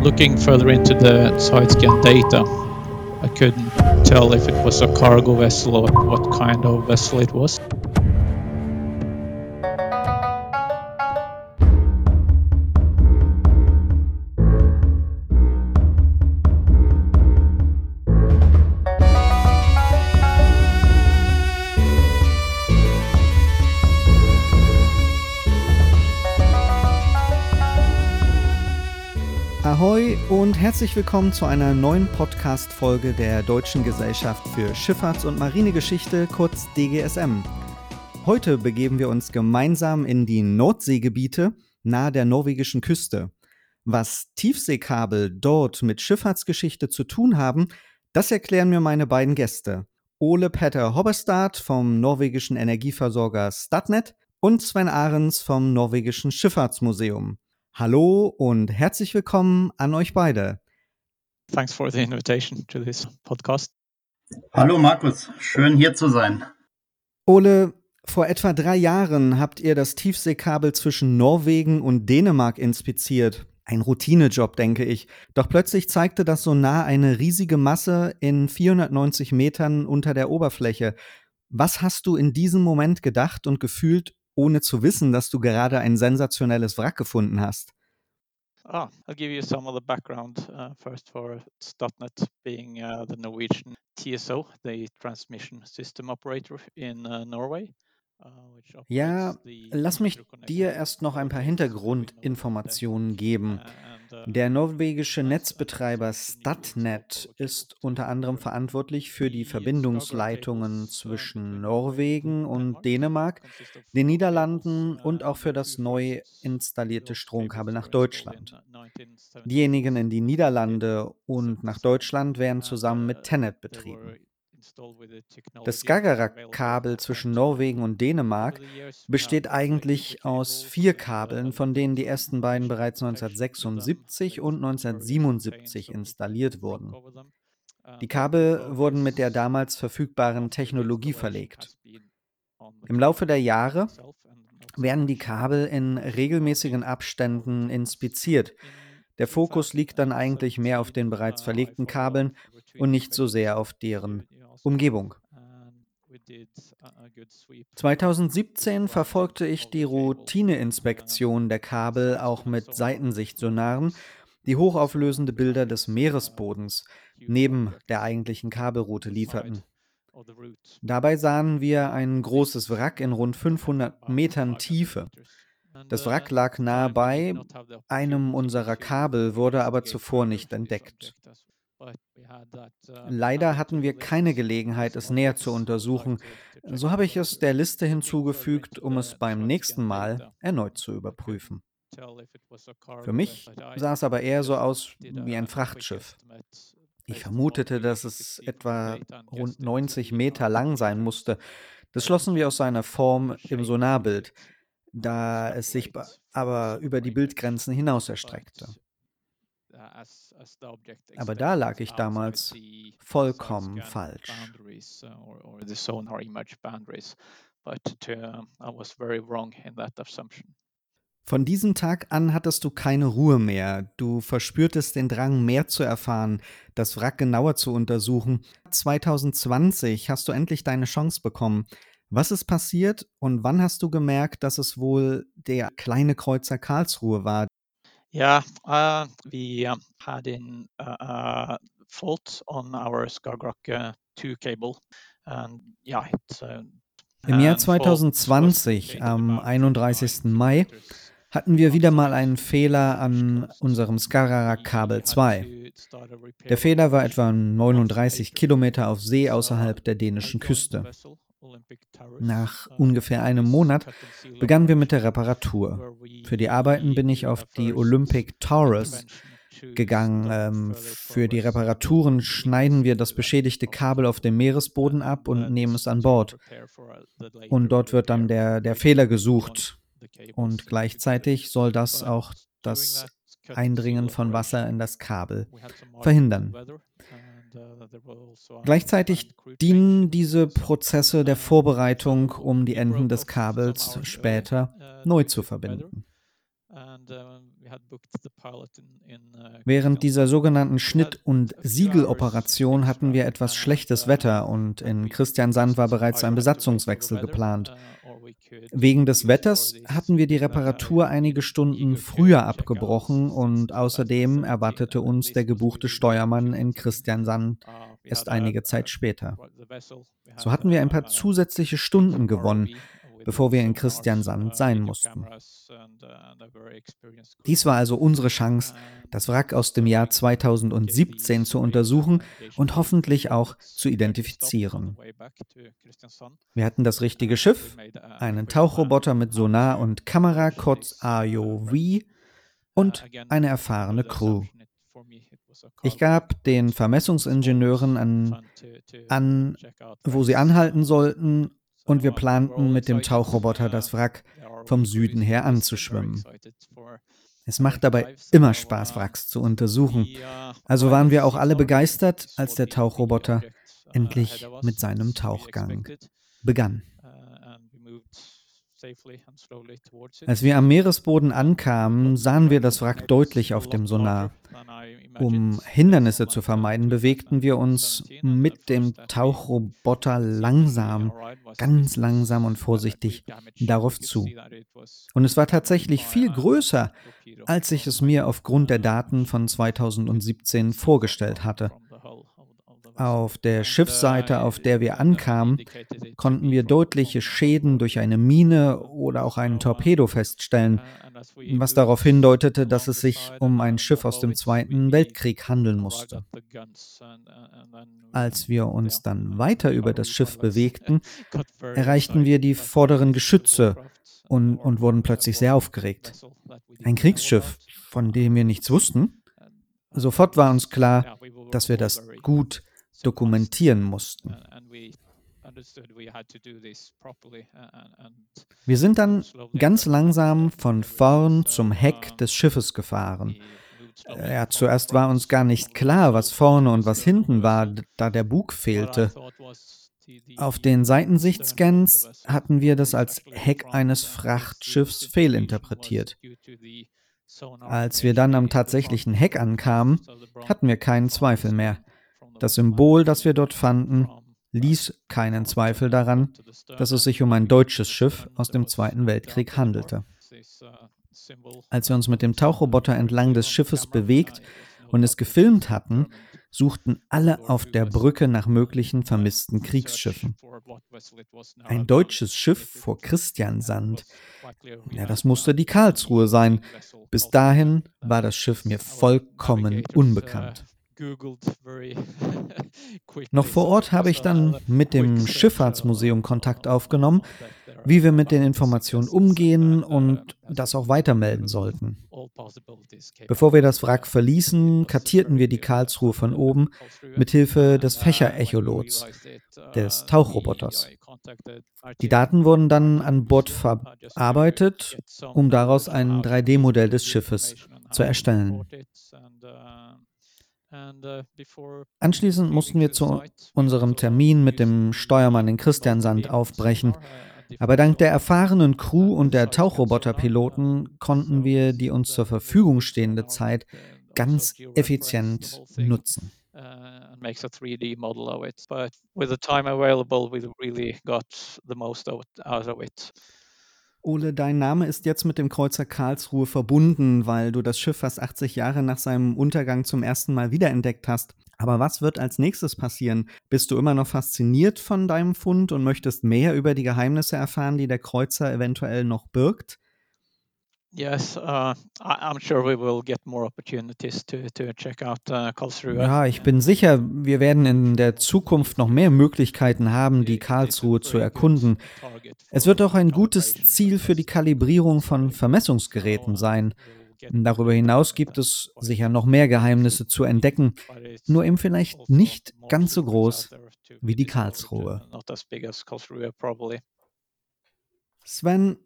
Looking further into the side scan data, I couldn't tell if it was a cargo vessel or what kind of vessel it was. Ahoi und herzlich willkommen zu einer neuen Podcast-Folge der Deutschen Gesellschaft für Schifffahrts- und Marinegeschichte, kurz DGSM. Heute begeben wir uns gemeinsam in die Nordseegebiete nahe der norwegischen Küste. Was Tiefseekabel dort mit Schifffahrtsgeschichte zu tun haben, das erklären mir meine beiden Gäste. Ole Petter Hobberstad vom norwegischen Energieversorger Statnet und Sven Ahrens vom norwegischen Schifffahrtsmuseum. Hallo und herzlich willkommen an euch beide. Thanks for the invitation to this podcast. Hallo Markus, schön hier zu sein. Ole, vor etwa drei Jahren habt ihr das Tiefseekabel zwischen Norwegen und Dänemark inspiziert. Ein Routinejob, denke ich. Doch plötzlich zeigte das Sonar eine riesige Masse in 490 Metern unter der Oberfläche. Was hast du in diesem Moment gedacht und gefühlt, ohne zu wissen, dass du gerade ein sensationelles Wrack gefunden hast? Ah, I'll give you some of the background uh, first for Statnet being uh, the Norwegian TSO, the transmission system operator in uh, Norway. Uh, Ja, lass mich dir erst noch ein paar Hintergrundinformationen geben. Der norwegische Netzbetreiber Statnet ist unter anderem verantwortlich für die Verbindungsleitungen zwischen Norwegen und Dänemark, den Niederlanden und auch für das neu installierte Stromkabel nach Deutschland. Diejenigen in die Niederlande und nach Deutschland werden zusammen mit Tennet betrieben. Das Skagerrak-Kabel zwischen Norwegen und Dänemark besteht eigentlich aus vier Kabeln, von denen die ersten beiden bereits 1976 und 1977 installiert wurden. Die Kabel wurden mit der damals verfügbaren Technologie verlegt. Im Laufe der Jahre werden die Kabel in regelmäßigen Abständen inspiziert. Der Fokus liegt dann eigentlich mehr auf den bereits verlegten Kabeln und nicht so sehr auf deren Umgebung. 2017 verfolgte ich die Routineinspektion der Kabel auch mit Seitensichtsonaren, die hochauflösende Bilder des Meeresbodens neben der eigentlichen Kabelroute lieferten. Dabei sahen wir ein großes Wrack in rund 500 Metern Tiefe. Das Wrack lag nahe bei einem unserer Kabel, wurde aber zuvor nicht entdeckt. Leider hatten wir keine Gelegenheit, es näher zu untersuchen. So habe ich es der Liste hinzugefügt, um es beim nächsten Mal erneut zu überprüfen. Für mich sah es aber eher so aus wie ein Frachtschiff. Ich vermutete, dass es etwa rund 90 Meter lang sein musste. Das schlossen wir aus seiner Form im Sonarbild, da es sich aber über die Bildgrenzen hinaus erstreckte. Aber da lag ich damals vollkommen falsch. Von diesem Tag an hattest du keine Ruhe mehr. Du verspürtest den Drang, mehr zu erfahren, das Wrack genauer zu untersuchen. 2020 hast du endlich deine Chance bekommen. Was ist passiert und wann hast du gemerkt, dass es wohl der kleine Kreuzer Karlsruhe war? Yeah, uh, we um, had in uh, uh, fault on our Skagerrak uh, 2 cable, and yeah, it, Im Jahr and fault was 2020, made am about 31. 9 Mai, hatten wir wieder mal einen Fehler an unserem Skagerrak-Kabel 2. Der Fehler war etwa 39 Kilometer auf See außerhalb der dänischen Küste. Nach ungefähr einem Monat begannen wir mit der Reparatur. Für die Arbeiten bin ich auf die Olympic Taurus gegangen. Ähm, für die Reparaturen schneiden wir das beschädigte Kabel auf dem Meeresboden ab und nehmen es an Bord. Und dort wird dann der, der Fehler gesucht. Und gleichzeitig soll das auch das Eindringen von Wasser in das Kabel verhindern. Gleichzeitig dienen diese Prozesse der Vorbereitung, um die Enden des Kabels später neu zu verbinden. Während dieser sogenannten Schnitt- und Siegeloperation hatten wir etwas schlechtes Wetter und in Christiansand war bereits ein Besatzungswechsel geplant. Wegen des Wetters hatten wir die Reparatur einige Stunden früher abgebrochen und außerdem erwartete uns der gebuchte Steuermann in Christiansand erst einige Zeit später. So hatten wir ein paar zusätzliche Stunden gewonnen, bevor wir in Christiansand sein mussten. Dies war also unsere Chance, das Wrack aus dem Jahr 2017 zu untersuchen und hoffentlich auch zu identifizieren. Wir hatten das richtige Schiff, einen Tauchroboter mit Sonar und Kamera, kurz AOV, und eine erfahrene Crew. Ich gab den Vermessungsingenieuren an, an, wo sie anhalten sollten, und wir planten mit dem Tauchroboter das Wrack vom Süden her anzuschwimmen. Es macht dabei immer Spaß, Wracks zu untersuchen. Also waren wir auch alle begeistert, als der Tauchroboter endlich mit seinem Tauchgang begann. Als wir am Meeresboden ankamen, sahen wir das Wrack deutlich auf dem Sonar. Um Hindernisse zu vermeiden, bewegten wir uns mit dem Tauchroboter langsam, ganz langsam und vorsichtig darauf zu. Und es war tatsächlich viel größer, als ich es mir aufgrund der Daten von 2017 vorgestellt hatte. Auf der Schiffsseite, auf der wir ankamen, konnten wir deutliche Schäden durch eine Mine oder auch einen Torpedo feststellen, was darauf hindeutete, dass es sich um ein Schiff aus dem Zweiten Weltkrieg handeln musste. Als wir uns dann weiter über das Schiff bewegten, erreichten wir die vorderen Geschütze und, und wurden plötzlich sehr aufgeregt. Ein Kriegsschiff, von dem wir nichts wussten? Sofort war uns klar, dass wir das gut dokumentieren mussten. Wir sind dann ganz langsam von vorn zum Heck des Schiffes gefahren. Ja, zuerst war uns gar nicht klar, was vorne und was hinten war, da der Bug fehlte. Auf den Seitensichtscans hatten wir das als Heck eines Frachtschiffs fehlinterpretiert. Als wir dann am tatsächlichen Heck ankamen, hatten wir keinen Zweifel mehr. Das Symbol, das wir dort fanden, ließ keinen Zweifel daran, dass es sich um ein deutsches Schiff aus dem Zweiten Weltkrieg handelte. Als wir uns mit dem Tauchroboter entlang des Schiffes bewegt und es gefilmt hatten, suchten alle auf der Brücke nach möglichen vermissten Kriegsschiffen. Ein deutsches Schiff vor Christiansand. Ja, das musste die Karlsruhe sein. Bis dahin war das Schiff mir vollkommen unbekannt. Noch vor Ort habe ich dann mit dem Schifffahrtsmuseum Kontakt aufgenommen, wie wir mit den Informationen umgehen und das auch weitermelden sollten. Bevor wir das Wrack verließen, kartierten wir die Karlsruhe von oben mit Hilfe des Fächerecholots, des Tauchroboters. Die Daten wurden dann an Bord verarbeitet, um daraus ein 3D-Modell des Schiffes zu erstellen. Uh, Anschließend mussten wir zu unserem Termin mit dem Steuermann in Christiansand aufbrechen. Aber dank der erfahrenen Crew und der Tauchroboterpiloten konnten wir die uns zur Verfügung stehende Zeit ganz effizient nutzen. makes a 3D model of it. But with the time available, we really got the most out of it. Ole, dein Name ist jetzt mit dem Kreuzer Karlsruhe verbunden, weil du das Schiff fast 80 Jahre nach seinem Untergang zum ersten Mal wiederentdeckt hast. Aber was wird als nächstes passieren? Bist du immer noch fasziniert von deinem Fund und möchtest mehr über die Geheimnisse erfahren, die der Kreuzer eventuell noch birgt? Yes, uh, I'm sure we will get more opportunities to, to check out uh, Karlsruhe. Ja, ich bin sicher, wir werden in der Zukunft noch mehr Möglichkeiten haben, die Karlsruhe zu erkunden. Es wird auch ein gutes Ziel für die Kalibrierung von Vermessungsgeräten sein. Darüber hinaus gibt es sicher noch mehr Geheimnisse zu entdecken, nur eben vielleicht nicht ganz so groß wie die Karlsruhe. Sven,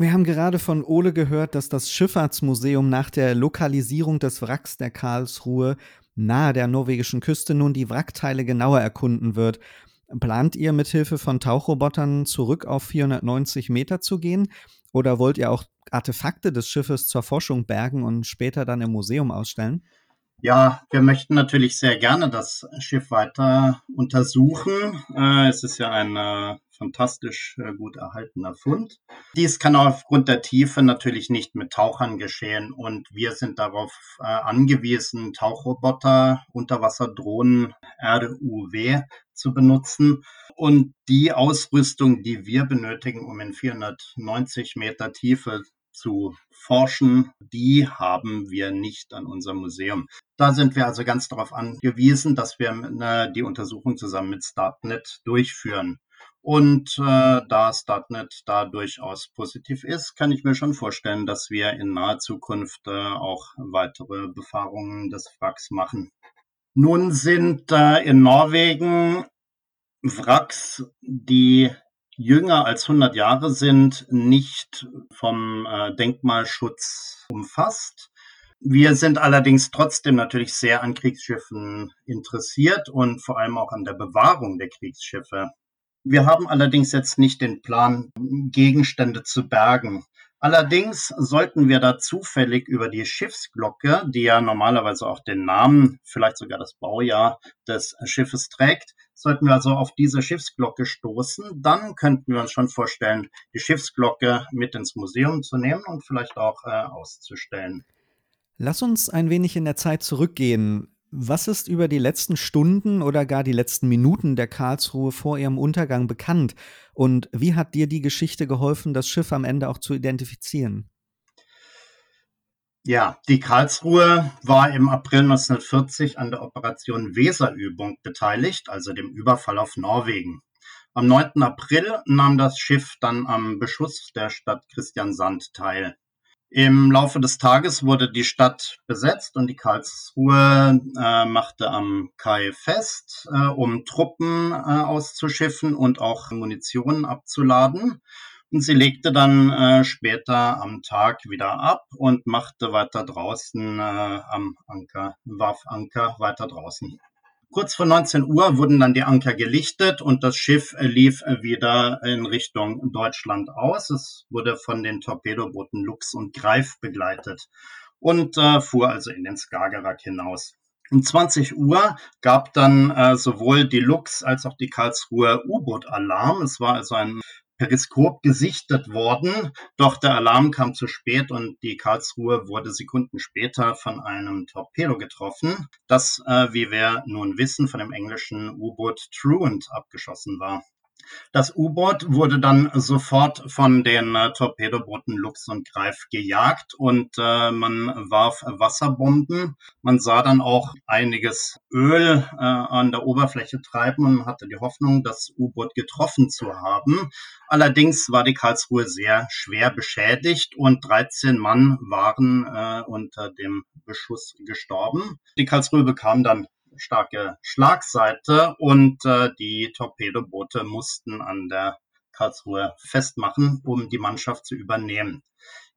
wir haben gerade von Ole gehört, dass das Schifffahrtsmuseum nach der Lokalisierung des Wracks der Karlsruhe nahe der norwegischen Küste nun die Wrackteile genauer erkunden wird. Plant ihr mithilfe von Tauchrobotern zurück auf 490 Meter zu gehen? Oder wollt ihr auch Artefakte des Schiffes zur Forschung bergen und später dann im Museum ausstellen? Ja, wir möchten natürlich sehr gerne das Schiff weiter untersuchen. Äh, es ist ja ein äh, fantastisch äh, gut erhaltener Fund. Dies kann aufgrund der Tiefe natürlich nicht mit Tauchern geschehen und wir sind darauf angewiesen, Tauchroboter, Unterwasserdrohnen, RUW zu benutzen. Und die Ausrüstung, die wir benötigen, um in 490 Meter Tiefe zu forschen, die haben wir nicht an unserem Museum. Da sind wir also ganz darauf angewiesen, dass wir äh, die Untersuchung zusammen mit Startnet durchführen. Und äh, da Startnet da durchaus positiv ist, kann ich mir schon vorstellen, dass wir in naher Zukunft äh, auch weitere Befahrungen des Wracks machen. Nun sind äh, in Norwegen Wracks, die jünger als 100 Jahre sind, nicht vom äh, Denkmalschutz umfasst. Wir sind allerdings trotzdem natürlich sehr an Kriegsschiffen interessiert und vor allem auch an der Bewahrung der Kriegsschiffe. Wir haben allerdings jetzt nicht den Plan, Gegenstände zu bergen. Allerdings sollten wir da zufällig über die Schiffsglocke, die ja normalerweise auch den Namen, vielleicht sogar das Baujahr des Schiffes trägt, sollten wir also auf diese Schiffsglocke stoßen, dann könnten wir uns schon vorstellen, die Schiffsglocke mit ins Museum zu nehmen und vielleicht auch äh, auszustellen. Lass uns ein wenig in der Zeit zurückgehen. Was ist über die letzten Stunden oder gar die letzten Minuten der Karlsruhe vor ihrem Untergang bekannt? Und wie hat dir die Geschichte geholfen, das Schiff am Ende auch zu identifizieren? Ja, die Karlsruhe war im April 1940 an der Operation Weserübung beteiligt, also dem Überfall auf Norwegen. Am 9. April nahm das Schiff dann am Beschuss der Stadt Christiansand teil. Im Laufe des Tages wurde die Stadt besetzt und die Karlsruhe äh, machte am Kai fest, äh, um Truppen äh, auszuschiffen und auch Munition abzuladen. Und sie legte dann äh, später am Tag wieder ab und machte weiter draußen äh, am Anker, warf Anker weiter draußen. Kurz vor 19 Uhr wurden dann die Anker gelichtet und das Schiff lief wieder in Richtung Deutschland aus. Es wurde von den Torpedobooten Lux und Greif begleitet und äh, fuhr also in den Skagerrak hinaus. Um 20 Uhr gab dann äh, sowohl die Lux als auch die Karlsruhe U-Boot-Alarm. Es war also ein Periskop gesichtet worden, doch der Alarm kam zu spät und die Karlsruhe wurde Sekunden später von einem Torpedo getroffen, das, äh, wie wir nun wissen, von dem englischen U-Boot Truant abgeschossen war. Das U-Boot wurde dann sofort von den äh, Torpedobooten Lux und Greif gejagt und äh, man warf Wasserbomben. Man sah dann auch einiges Öl äh, an der Oberfläche treiben und hatte die Hoffnung, das U-Boot getroffen zu haben. Allerdings war die Karlsruhe sehr schwer beschädigt und 13 Mann waren äh, unter dem Beschuss gestorben. Die Karlsruhe bekam dann starke Schlagseite und äh, die Torpedoboote mussten an der Karlsruhe festmachen, um die Mannschaft zu übernehmen.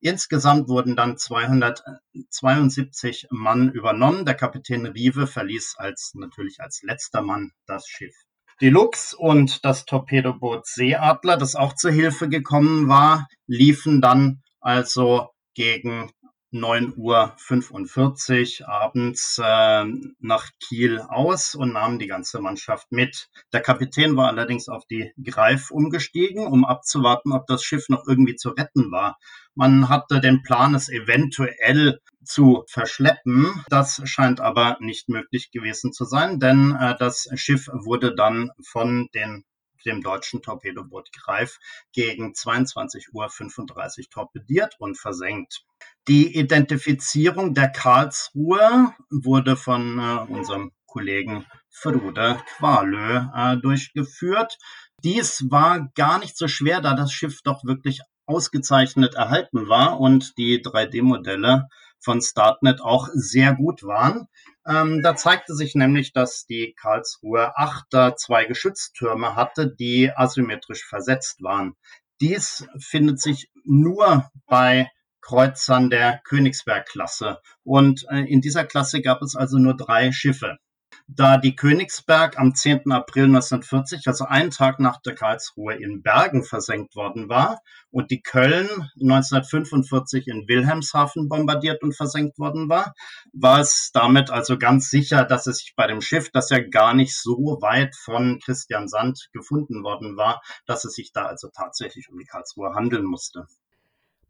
Insgesamt wurden dann 272 Mann übernommen. Der Kapitän Rive verließ als natürlich als letzter Mann das Schiff. Die Lux und das Torpedoboot Seeadler, das auch zur Hilfe gekommen war, liefen dann also gegen 9.45 Uhr abends äh, nach Kiel aus und nahmen die ganze Mannschaft mit. Der Kapitän war allerdings auf die Greif umgestiegen, um abzuwarten, ob das Schiff noch irgendwie zu retten war. Man hatte den Plan, es eventuell zu verschleppen. Das scheint aber nicht möglich gewesen zu sein, denn äh, das Schiff wurde dann von den dem deutschen Torpedoboot Greif gegen 22.35 Uhr torpediert und versenkt. Die Identifizierung der Karlsruhe wurde von äh, unserem Kollegen Frude Qualö äh, durchgeführt. Dies war gar nicht so schwer, da das Schiff doch wirklich ausgezeichnet erhalten war und die 3D-Modelle von Startnet auch sehr gut waren. Ähm, da zeigte sich nämlich, dass die Karlsruhe Achter zwei Geschütztürme hatte, die asymmetrisch versetzt waren. Dies findet sich nur bei Kreuzern der Königsberg-Klasse. Und äh, in dieser Klasse gab es also nur drei Schiffe. Da die Königsberg am 10. April 1940, also einen Tag nach der Karlsruhe in Bergen versenkt worden war und die Köln 1945 in Wilhelmshaven bombardiert und versenkt worden war, war es damit also ganz sicher, dass es sich bei dem Schiff, das ja gar nicht so weit von Christian Sand gefunden worden war, dass es sich da also tatsächlich um die Karlsruhe handeln musste.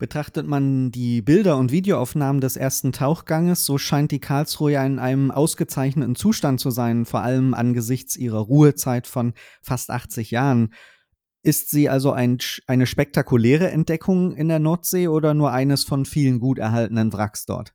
Betrachtet man die Bilder und Videoaufnahmen des ersten Tauchganges, so scheint die Karlsruhe ja in einem ausgezeichneten Zustand zu sein, vor allem angesichts ihrer Ruhezeit von fast 80 Jahren. Ist sie also ein, eine spektakuläre Entdeckung in der Nordsee oder nur eines von vielen gut erhaltenen Wracks dort?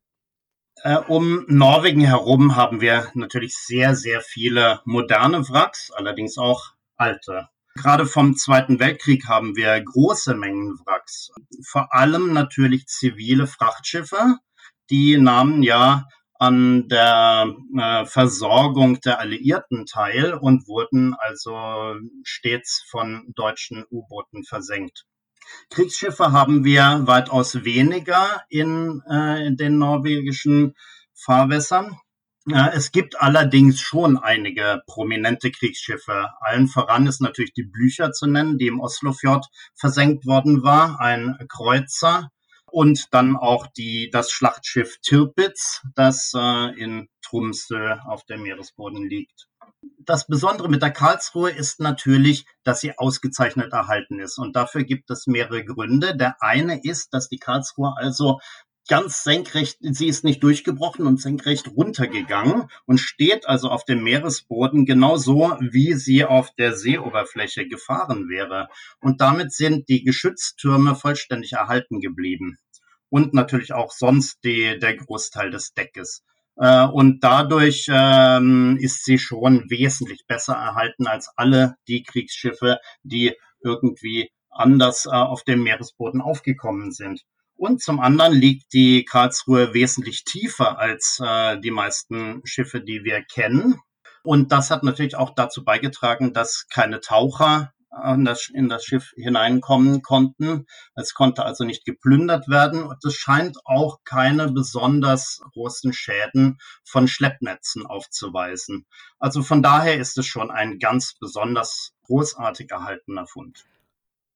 Äh, um Norwegen herum haben wir natürlich sehr, sehr viele moderne Wracks, allerdings auch alte. Gerade vom Zweiten Weltkrieg haben wir große Mengen Wracks. Vor allem natürlich zivile Frachtschiffe. Die nahmen ja an der äh, Versorgung der Alliierten teil und wurden also stets von deutschen U-Booten versenkt. Kriegsschiffe haben wir weitaus weniger in, äh, in den norwegischen Fahrwässern. Es gibt allerdings schon einige prominente Kriegsschiffe. Allen voran ist natürlich die Blücher zu nennen, die im Oslofjord versenkt worden war, ein Kreuzer. Und dann auch die, das Schlachtschiff Tirpitz, das äh, in Tromsø auf dem Meeresboden liegt. Das Besondere mit der Karlsruhe ist natürlich, dass sie ausgezeichnet erhalten ist. Und dafür gibt es mehrere Gründe. Der eine ist, dass die Karlsruhe also ganz senkrecht, sie ist nicht durchgebrochen und senkrecht runtergegangen und steht also auf dem Meeresboden genauso, wie sie auf der Seeoberfläche gefahren wäre. Und damit sind die Geschütztürme vollständig erhalten geblieben. Und natürlich auch sonst die, der Großteil des Deckes. Äh, und dadurch ähm, ist sie schon wesentlich besser erhalten als alle die Kriegsschiffe, die irgendwie anders äh, auf dem Meeresboden aufgekommen sind. Und zum anderen liegt die Karlsruhe wesentlich tiefer als äh, die meisten Schiffe, die wir kennen. Und das hat natürlich auch dazu beigetragen, dass keine Taucher in das, in das Schiff hineinkommen konnten. Es konnte also nicht geplündert werden und es scheint auch keine besonders großen Schäden von Schleppnetzen aufzuweisen. Also von daher ist es schon ein ganz besonders großartig erhaltener Fund.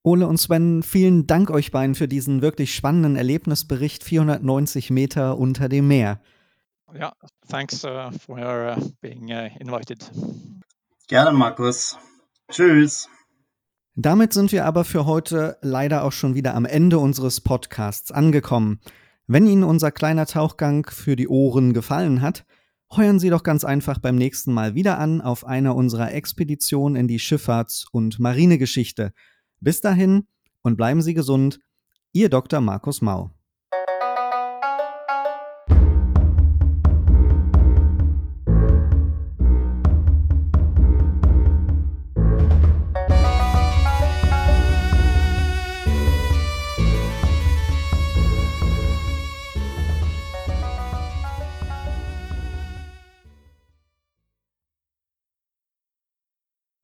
Ole und Sven, vielen Dank euch beiden für diesen wirklich spannenden Erlebnisbericht 490 Meter unter dem Meer. Ja, thanks uh, for uh, being uh, invited. Gerne, Markus. Tschüss. Damit sind wir aber für heute leider auch schon wieder am Ende unseres Podcasts angekommen. Wenn Ihnen unser kleiner Tauchgang für die Ohren gefallen hat, heuern Sie doch ganz einfach beim nächsten Mal wieder an auf einer unserer Expeditionen in die Schifffahrts- und Marinegeschichte – bis dahin und bleiben Sie gesund, Ihr Dr. Markus Mau.